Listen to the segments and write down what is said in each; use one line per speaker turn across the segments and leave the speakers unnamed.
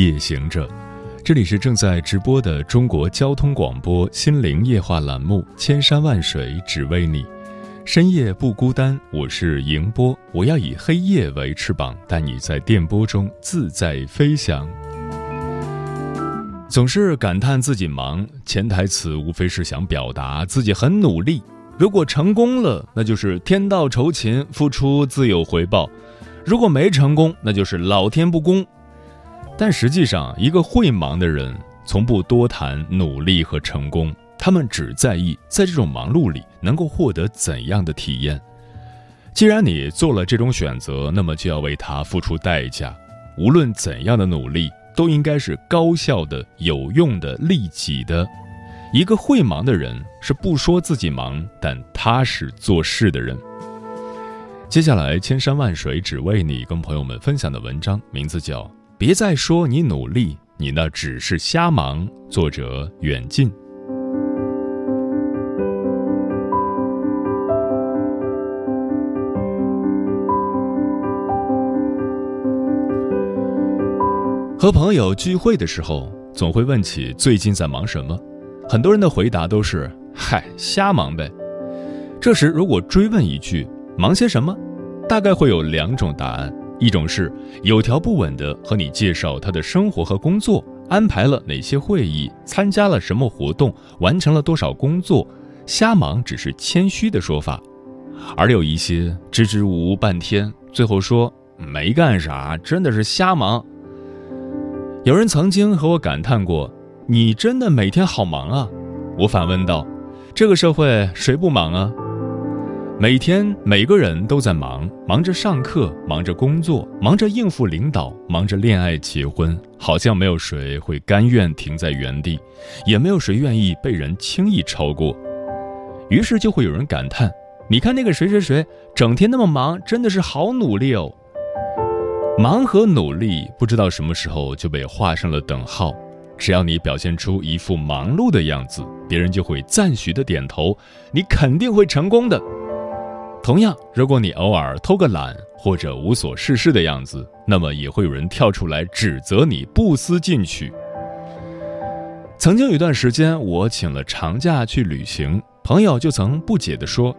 夜行者，这里是正在直播的中国交通广播心灵夜话栏目《千山万水只为你》，深夜不孤单，我是迎波，我要以黑夜为翅膀，带你在电波中自在飞翔。总是感叹自己忙，潜台词无非是想表达自己很努力。如果成功了，那就是天道酬勤，付出自有回报。如果没成功，那就是老天不公。但实际上，一个会忙的人从不多谈努力和成功，他们只在意在这种忙碌里能够获得怎样的体验。既然你做了这种选择，那么就要为它付出代价。无论怎样的努力，都应该是高效的、有用的、利己的。一个会忙的人是不说自己忙，但踏实做事的人。接下来，千山万水只为你，跟朋友们分享的文章名字叫《别再说你努力，你那只是瞎忙》，作者远近。和朋友聚会的时候，总会问起最近在忙什么，很多人的回答都是“嗨，瞎忙呗”。这时，如果追问一句，忙些什么？大概会有两种答案：一种是有条不紊地和你介绍他的生活和工作，安排了哪些会议，参加了什么活动，完成了多少工作，瞎忙只是谦虚的说法；而有一些支支吾吾半天，最后说没干啥，真的是瞎忙。有人曾经和我感叹过：“你真的每天好忙啊！”我反问道：“这个社会谁不忙啊？”每天每个人都在忙，忙着上课，忙着工作，忙着应付领导，忙着恋爱结婚，好像没有谁会甘愿停在原地，也没有谁愿意被人轻易超过。于是就会有人感叹：“你看那个谁谁谁，整天那么忙，真的是好努力哦。”忙和努力不知道什么时候就被画上了等号。只要你表现出一副忙碌的样子，别人就会赞许的点头，你肯定会成功的。同样，如果你偶尔偷个懒或者无所事事的样子，那么也会有人跳出来指责你不思进取。曾经有一段时间，我请了长假去旅行，朋友就曾不解地说：“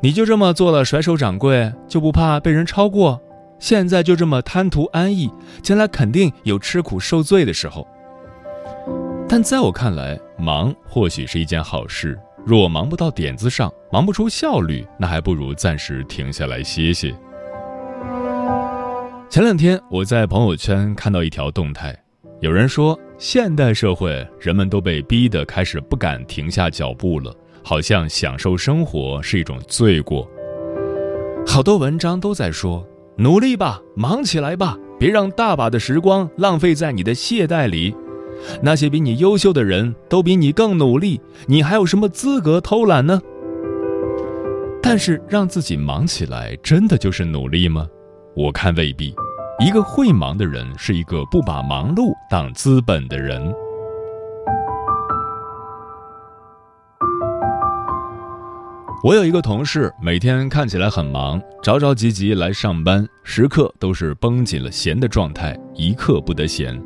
你就这么做了甩手掌柜，就不怕被人超过？现在就这么贪图安逸，将来肯定有吃苦受罪的时候。”但在我看来，忙或许是一件好事。若忙不到点子上，忙不出效率，那还不如暂时停下来歇歇。前两天我在朋友圈看到一条动态，有人说现代社会人们都被逼得开始不敢停下脚步了，好像享受生活是一种罪过。好多文章都在说努力吧，忙起来吧，别让大把的时光浪费在你的懈怠里。那些比你优秀的人都比你更努力，你还有什么资格偷懒呢？但是让自己忙起来，真的就是努力吗？我看未必。一个会忙的人，是一个不把忙碌当资本的人。我有一个同事，每天看起来很忙，着着急急来上班，时刻都是绷紧了弦的状态，一刻不得闲。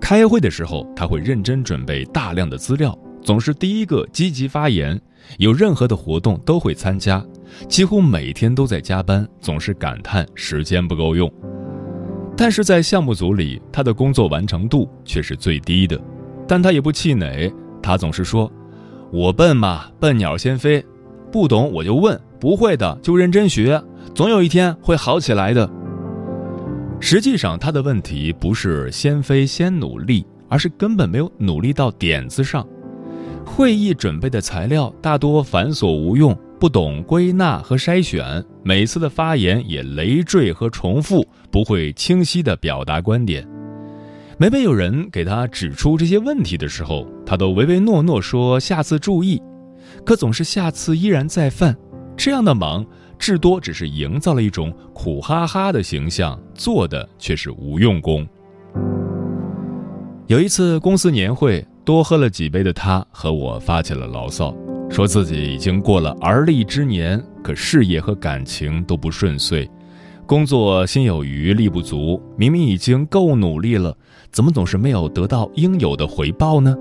开会的时候，他会认真准备大量的资料，总是第一个积极发言，有任何的活动都会参加，几乎每天都在加班，总是感叹时间不够用。但是在项目组里，他的工作完成度却是最低的，但他也不气馁，他总是说：“我笨嘛，笨鸟先飞，不懂我就问，不会的就认真学，总有一天会好起来的。”实际上，他的问题不是先飞先努力，而是根本没有努力到点子上。会议准备的材料大多繁琐无用，不懂归纳和筛选，每次的发言也累赘和重复，不会清晰地表达观点。每每有人给他指出这些问题的时候，他都唯唯诺诺说下次注意，可总是下次依然再犯。这样的忙，至多只是营造了一种苦哈哈的形象，做的却是无用功。有一次公司年会，多喝了几杯的他和我发起了牢骚，说自己已经过了而立之年，可事业和感情都不顺遂，工作心有余力不足。明明已经够努力了，怎么总是没有得到应有的回报呢？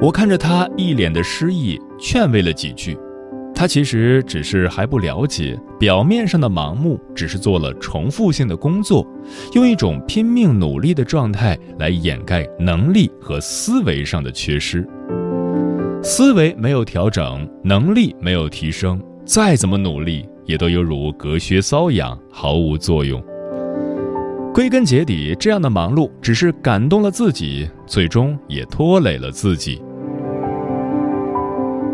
我看着他一脸的失意，劝慰了几句。他其实只是还不了解，表面上的盲目只是做了重复性的工作，用一种拼命努力的状态来掩盖能力和思维上的缺失。思维没有调整，能力没有提升，再怎么努力也都犹如隔靴搔痒，毫无作用。归根结底，这样的忙碌只是感动了自己，最终也拖累了自己。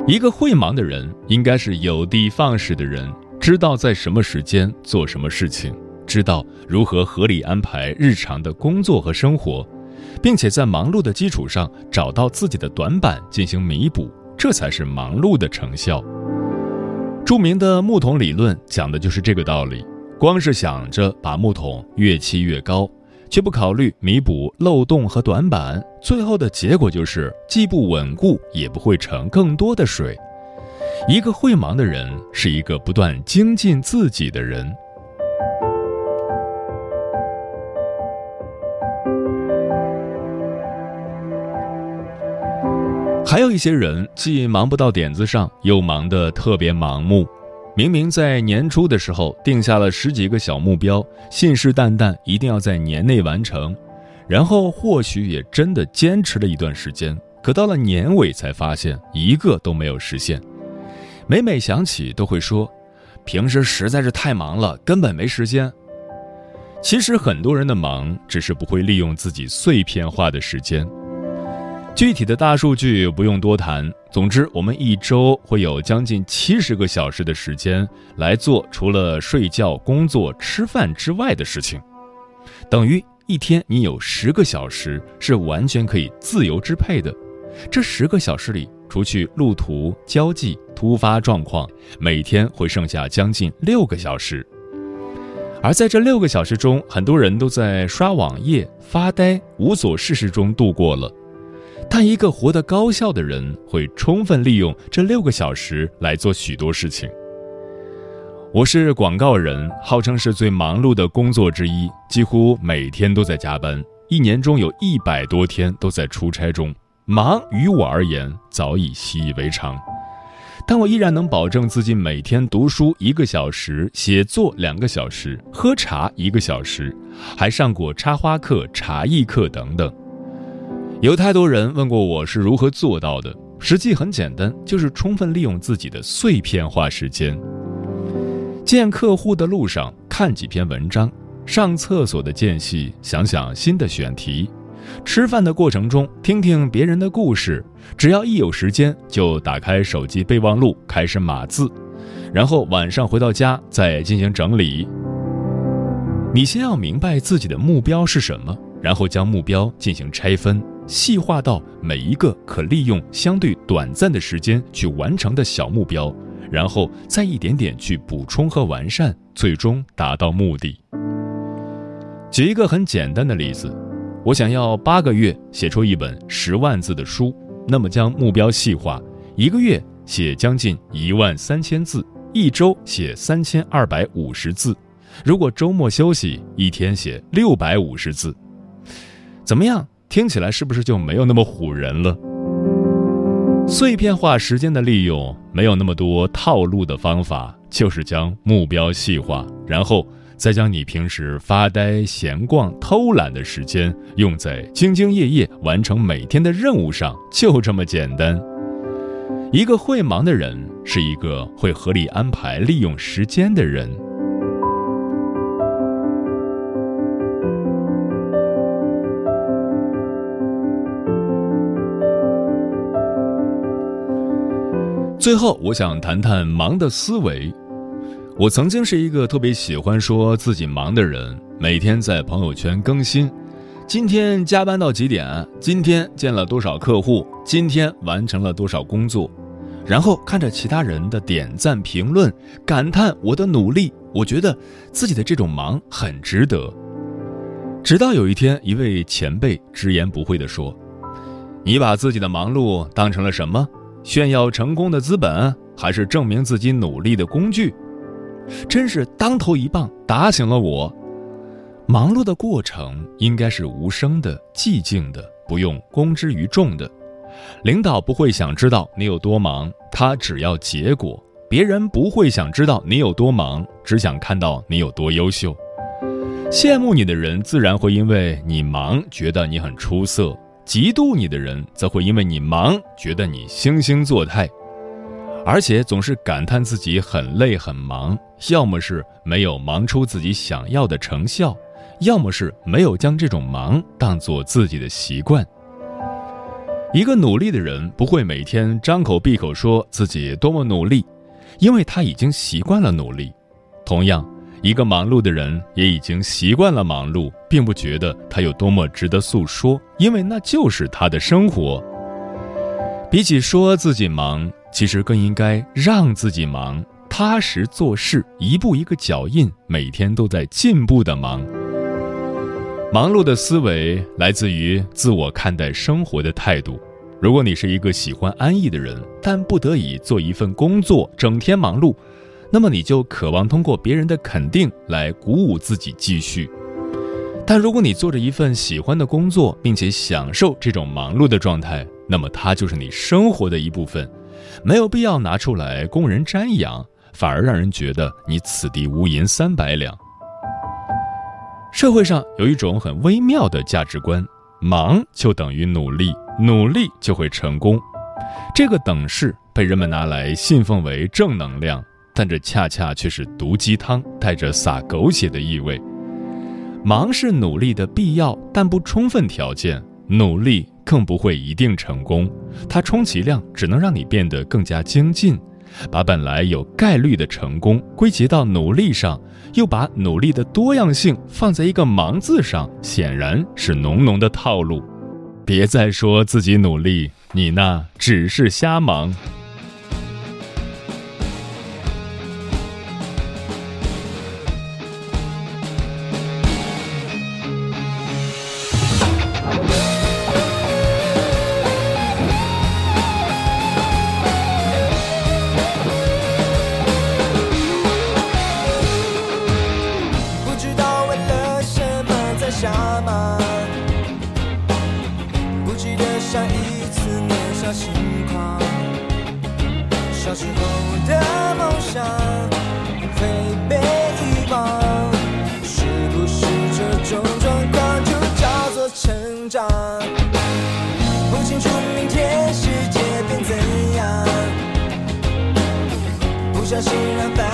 一个会忙的人，应该是有的放矢的人，知道在什么时间做什么事情，知道如何合理安排日常的工作和生活，并且在忙碌的基础上找到自己的短板进行弥补，这才是忙碌的成效。著名的木桶理论讲的就是这个道理。光是想着把木桶越砌越高。却不考虑弥补漏洞和短板，最后的结果就是既不稳固，也不会盛更多的水。一个会忙的人，是一个不断精进自己的人。还有一些人，既忙不到点子上，又忙得特别盲目。明明在年初的时候定下了十几个小目标，信誓旦旦一定要在年内完成，然后或许也真的坚持了一段时间，可到了年尾才发现一个都没有实现。每每想起都会说，平时实在是太忙了，根本没时间。其实很多人的忙只是不会利用自己碎片化的时间。具体的大数据不用多谈。总之，我们一周会有将近七十个小时的时间来做除了睡觉、工作、吃饭之外的事情，等于一天你有十个小时是完全可以自由支配的。这十个小时里，除去路途、交际、突发状况，每天会剩下将近六个小时。而在这六个小时中，很多人都在刷网页、发呆、无所事事中度过了。但一个活得高效的人会充分利用这六个小时来做许多事情。我是广告人，号称是最忙碌的工作之一，几乎每天都在加班，一年中有一百多天都在出差中。忙于我而言早已习以为常，但我依然能保证自己每天读书一个小时，写作两个小时，喝茶一个小时，还上过插花课、茶艺课等等。有太多人问过我是如何做到的，实际很简单，就是充分利用自己的碎片化时间。见客户的路上看几篇文章，上厕所的间隙想想新的选题，吃饭的过程中听听别人的故事，只要一有时间就打开手机备忘录开始码字，然后晚上回到家再进行整理。你先要明白自己的目标是什么，然后将目标进行拆分。细化到每一个可利用相对短暂的时间去完成的小目标，然后再一点点去补充和完善，最终达到目的。举一个很简单的例子，我想要八个月写出一本十万字的书，那么将目标细化，一个月写将近一万三千字，一周写三千二百五十字，如果周末休息，一天写六百五十字，怎么样？听起来是不是就没有那么唬人了？碎片化时间的利用没有那么多套路的方法，就是将目标细化，然后再将你平时发呆、闲逛、偷懒的时间用在兢兢业业完成每天的任务上，就这么简单。一个会忙的人，是一个会合理安排利用时间的人。最后，我想谈谈忙的思维。我曾经是一个特别喜欢说自己忙的人，每天在朋友圈更新，今天加班到几点？今天见了多少客户？今天完成了多少工作？然后看着其他人的点赞评论，感叹我的努力。我觉得自己的这种忙很值得。直到有一天，一位前辈直言不讳地说：“你把自己的忙碌当成了什么？炫耀成功的资本，还是证明自己努力的工具？”真是当头一棒，打醒了我。忙碌的过程应该是无声的、寂静的，不用公之于众的。领导不会想知道你有多忙，他只要结果；别人不会想知道你有多忙，只想看到你有多优秀。羡慕你的人自然会因为你忙觉得你很出色，嫉妒你的人则会因为你忙觉得你惺惺作态，而且总是感叹自己很累很忙，要么是没有忙出自己想要的成效，要么是没有将这种忙当做自己的习惯。一个努力的人不会每天张口闭口说自己多么努力，因为他已经习惯了努力。同样。一个忙碌的人也已经习惯了忙碌，并不觉得他有多么值得诉说，因为那就是他的生活。比起说自己忙，其实更应该让自己忙，踏实做事，一步一个脚印，每天都在进步的忙。忙碌的思维来自于自我看待生活的态度。如果你是一个喜欢安逸的人，但不得已做一份工作，整天忙碌。那么你就渴望通过别人的肯定来鼓舞自己继续，但如果你做着一份喜欢的工作，并且享受这种忙碌的状态，那么它就是你生活的一部分，没有必要拿出来供人瞻仰，反而让人觉得你此地无银三百两。社会上有一种很微妙的价值观：忙就等于努力，努力就会成功。这个等式被人们拿来信奉为正能量。但这恰恰却是毒鸡汤，带着撒狗血的意味。忙是努力的必要但不充分条件，努力更不会一定成功。它充其量只能让你变得更加精进，把本来有概率的成功归结到努力上，又把努力的多样性放在一个“忙”字上，显然是浓浓的套路。别再说自己努力，你那只是瞎忙。
轻狂。小时候的梦想会被遗忘，是不是这种状况就叫做成长？不清楚明天世界变怎样，不小心让。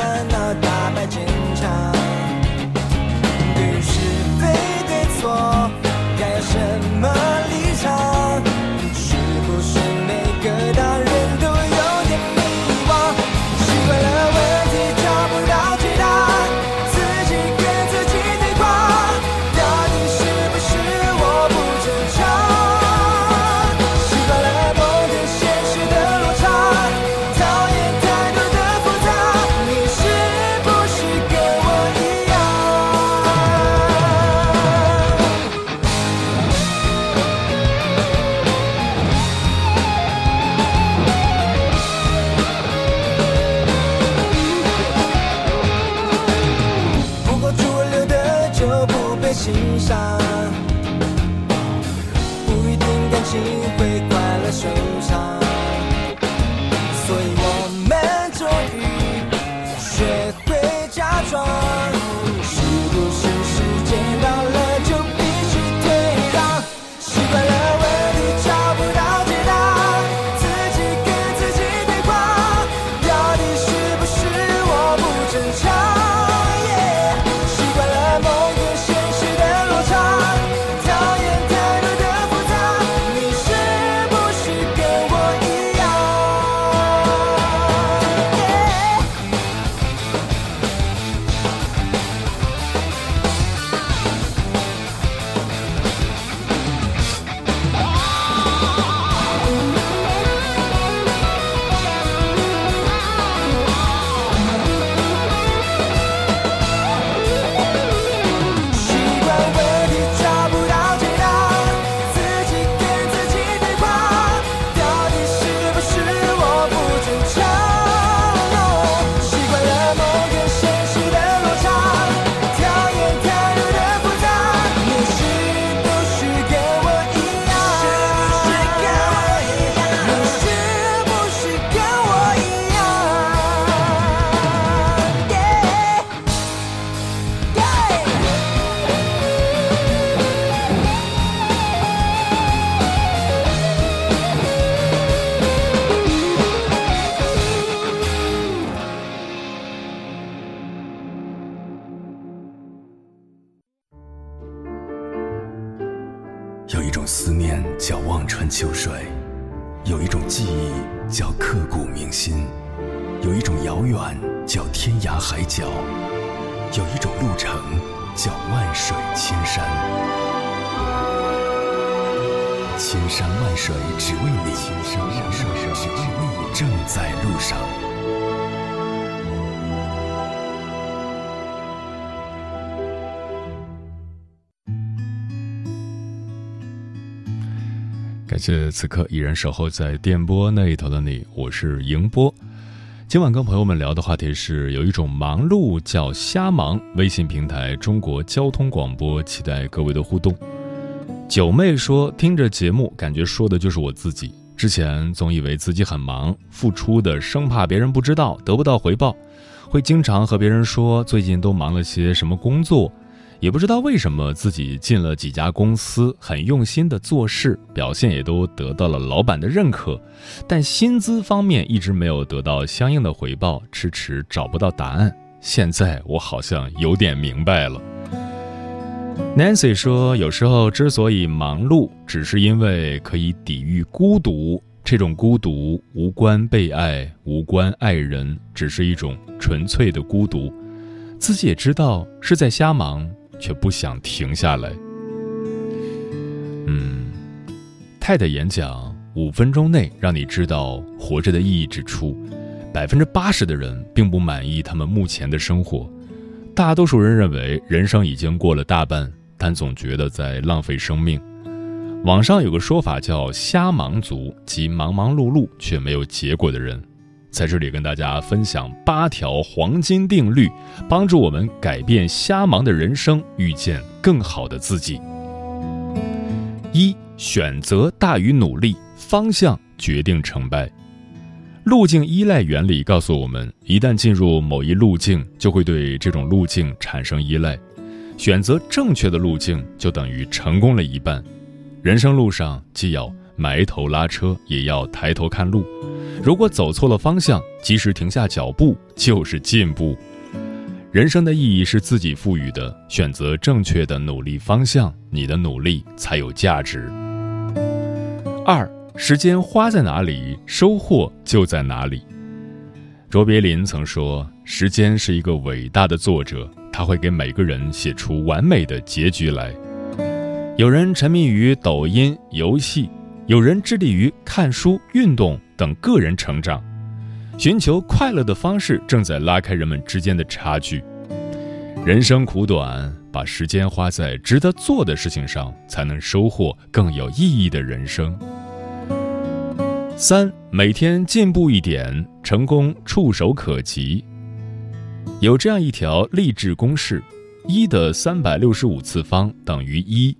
在路上。
感谢此刻依然守候在电波那一头的你，我是迎波。今晚跟朋友们聊的话题是：有一种忙碌叫瞎忙。微信平台中国交通广播，期待各位的互动。九妹说，听着节目，感觉说的就是我自己。之前总以为自己很忙，付出的生怕别人不知道，得不到回报，会经常和别人说最近都忙了些什么工作。也不知道为什么自己进了几家公司，很用心的做事，表现也都得到了老板的认可，但薪资方面一直没有得到相应的回报，迟迟找不到答案。现在我好像有点明白了。Nancy 说，有时候之所以忙碌，只是因为可以抵御孤独。这种孤独无关被爱，无关爱人，只是一种纯粹的孤独。自己也知道是在瞎忙。却不想停下来。嗯，泰的演讲五分钟内让你知道活着的意义之处。百分之八十的人并不满意他们目前的生活，大多数人认为人生已经过了大半，但总觉得在浪费生命。网上有个说法叫“瞎忙族”，即忙忙碌碌却没有结果的人。在这里跟大家分享八条黄金定律，帮助我们改变瞎忙的人生，遇见更好的自己。一、选择大于努力，方向决定成败。路径依赖原理告诉我们，一旦进入某一路径，就会对这种路径产生依赖。选择正确的路径，就等于成功了一半。人生路上，既要埋头拉车，也要抬头看路。如果走错了方向，及时停下脚步就是进步。人生的意义是自己赋予的，选择正确的努力方向，你的努力才有价值。二，时间花在哪里，收获就在哪里。卓别林曾说：“时间是一个伟大的作者，他会给每个人写出完美的结局来。”有人沉迷于抖音游戏，有人致力于看书、运动。等个人成长，寻求快乐的方式正在拉开人们之间的差距。人生苦短，把时间花在值得做的事情上，才能收获更有意义的人生。三，每天进步一点，成功触手可及。有这样一条励志公式：一的三百六十五次方等于一，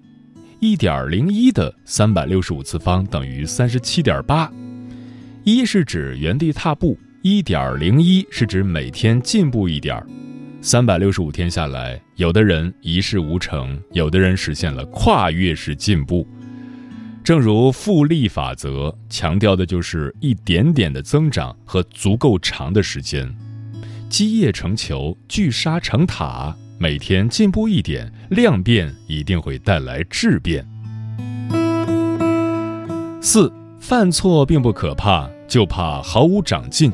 一点零一的三百六十五次方等于三十七点八。一是指原地踏步，一点零一是指每天进步一点儿。三百六十五天下来，有的人一事无成，有的人实现了跨越式进步。正如复利法则强调的就是一点点的增长和足够长的时间。积业成球，聚沙成塔，每天进步一点，量变一定会带来质变。四。犯错并不可怕，就怕毫无长进。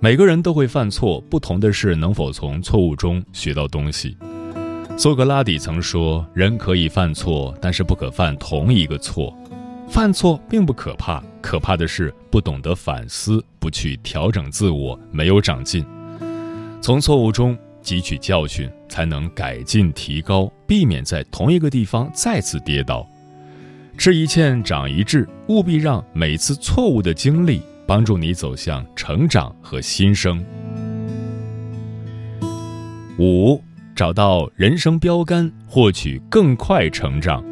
每个人都会犯错，不同的是能否从错误中学到东西。苏格拉底曾说：“人可以犯错，但是不可犯同一个错。犯错并不可怕，可怕的是不懂得反思，不去调整自我，没有长进。从错误中汲取教训，才能改进提高，避免在同一个地方再次跌倒。”吃一堑长一智，务必让每次错误的经历帮助你走向成长和新生。五，找到人生标杆，获取更快成长。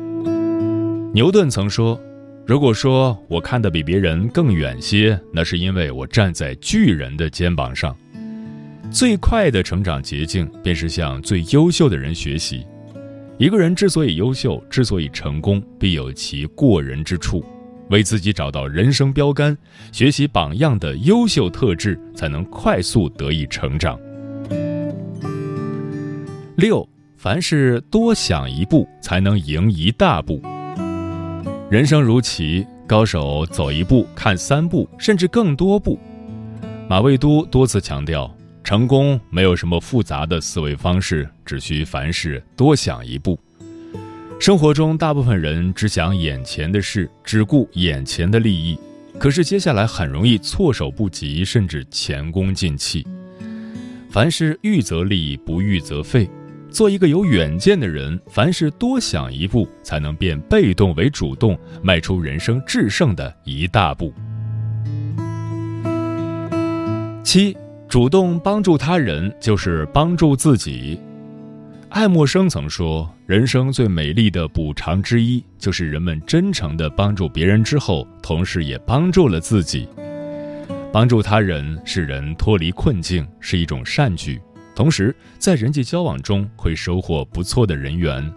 牛顿曾说：“如果说我看得比别人更远些，那是因为我站在巨人的肩膀上。”最快的成长捷径，便是向最优秀的人学习。一个人之所以优秀，之所以成功，必有其过人之处。为自己找到人生标杆，学习榜样的优秀特质，才能快速得以成长。六，凡事多想一步，才能赢一大步。人生如棋，高手走一步看三步，甚至更多步。马未都多次强调，成功没有什么复杂的思维方式，只需凡事多想一步。生活中，大部分人只想眼前的事，只顾眼前的利益，可是接下来很容易措手不及，甚至前功尽弃。凡事预则立，不预则废。做一个有远见的人，凡事多想一步，才能变被动为主动，迈出人生制胜的一大步。七，主动帮助他人就是帮助自己。爱默生曾说：“人生最美丽的补偿之一，就是人们真诚的帮助别人之后，同时也帮助了自己。帮助他人使人脱离困境，是一种善举。”同时，在人际交往中会收获不错的人缘。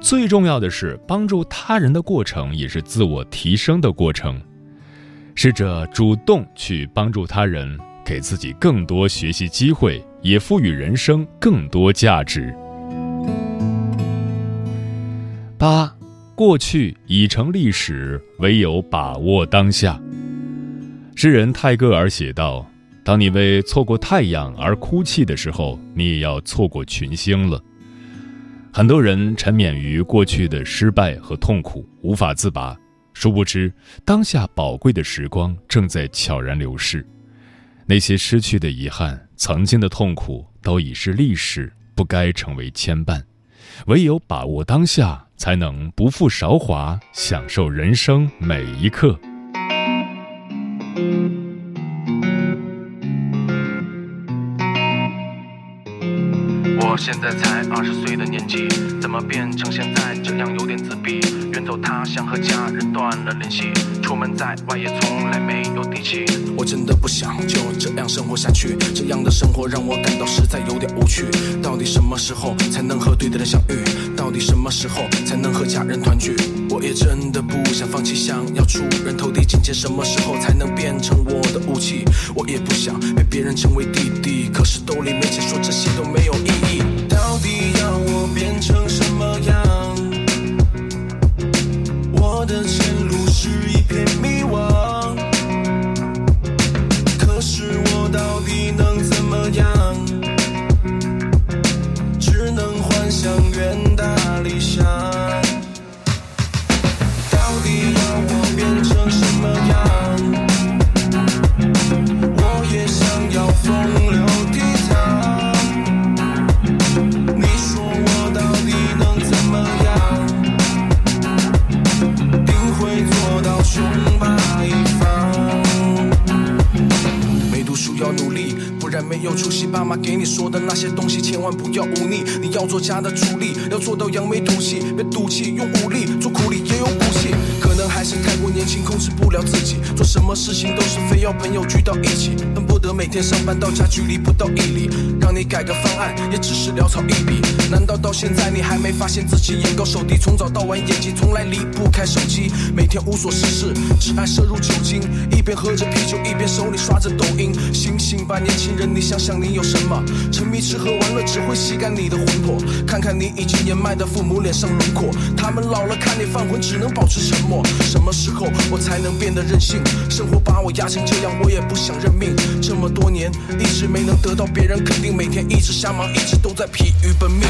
最重要的是，帮助他人的过程也是自我提升的过程。试着主动去帮助他人，给自己更多学习机会，也赋予人生更多价值。八，过去已成历史，唯有把握当下。诗人泰戈尔写道。当你为错过太阳而哭泣的时候，你也要错过群星了。很多人沉湎于过去的失败和痛苦，无法自拔。殊不知，当下宝贵的时光正在悄然流逝。那些失去的遗憾，曾经的痛苦，都已是历史，不该成为牵绊。唯有把握当下，才能不负韶华，享受人生每一刻。
我现在才二十岁的年纪，怎么变成现在这样有点自闭？远走他乡和家人断了联系，出门在外也从来没有底气。我真的不想就这样生活下去，这样的生活让我感到实在有点无趣。到底什么时候才能和对的人相遇？到底什么时候才能和家人团聚？我也真的不想放弃，想要出人头地。金钱什么时候才能变成我的武器？我也不想被别人称为弟弟，可是兜里没钱，说这些都没有意义。到底要我变成什么样？我的前路是一片迷惘。可是我到底能怎么样？只能幻想远大理想。没有出息。爸妈给你说的那些东西，千万不要忤逆。你要做家的主力，要做到扬眉吐气，别赌气，用武力做苦力也有骨气。是太过年轻，控制不了自己，做什么事情都是非要朋友聚到一起，恨不得每天上班到家距离不到一里。让你改个方案，也只是潦草一笔。难道到现在你还没发现自己眼高手低？从早到晚眼睛从来离不开手机，每天无所事事，只爱摄入酒精，一边喝着啤酒，一边手里刷着抖音。醒醒吧，年轻人，你想想你有什么？沉迷吃喝玩乐只会吸干你的魂魄。看看你已经年迈的父母脸上轮廓，他们老了看你犯浑，只能保持沉默。什么时候我才能变得任性？生活把我压成这样，我也不想认命。这么多年一直没能得到别人肯定，每天一直瞎忙，一直都在疲于奔命。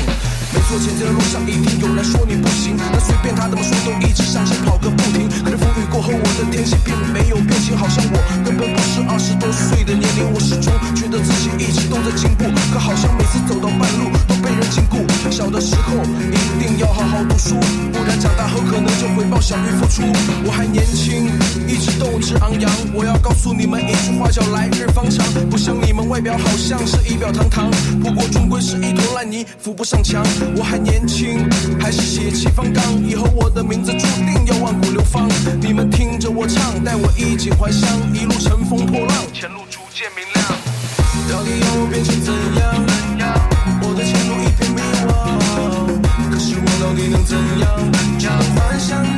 没错，前进的路上一定有人说你不行，那随便他怎么说，都一直向前跑个不停。可是风雨过后，我的天性并没有变形，好像我根本不是二十多岁的年龄。我始终觉得自己一直都在进步，可好像每次走到半路都被人禁锢。小的时候一定要好好读书，不然长大后可能就回报小于付出。我还年轻，一直斗志昂扬。我要告诉你们一句话，叫来日方长。不像你们外表好像是仪表堂堂，不过终归是一坨烂泥，扶不上墙。我还年轻，还是血气方刚，以后我的名字注定要万古流芳。你们听着我唱，待我衣锦还乡，一路乘风破浪，前路逐渐明亮。到底要我变成怎样？你能怎样？只能幻想